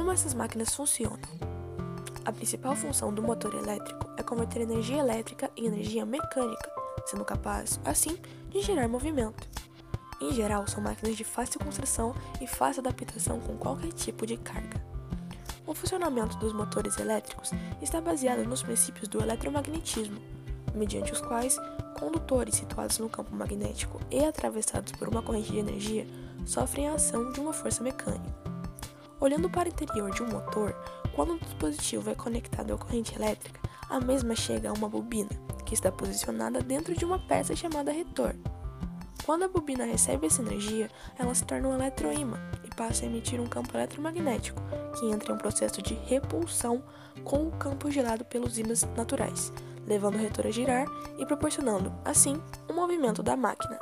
Como essas máquinas funcionam? A principal função do motor elétrico é converter energia elétrica em energia mecânica, sendo capaz, assim, de gerar movimento. Em geral, são máquinas de fácil construção e fácil adaptação com qualquer tipo de carga. O funcionamento dos motores elétricos está baseado nos princípios do eletromagnetismo, mediante os quais condutores situados no campo magnético e atravessados por uma corrente de energia sofrem a ação de uma força mecânica. Olhando para o interior de um motor, quando o dispositivo é conectado à corrente elétrica, a mesma chega a uma bobina, que está posicionada dentro de uma peça chamada retor. Quando a bobina recebe essa energia, ela se torna um eletroímã e passa a emitir um campo eletromagnético, que entra em um processo de repulsão com o campo gerado pelos ímãs naturais, levando o retor a girar e proporcionando, assim, o um movimento da máquina.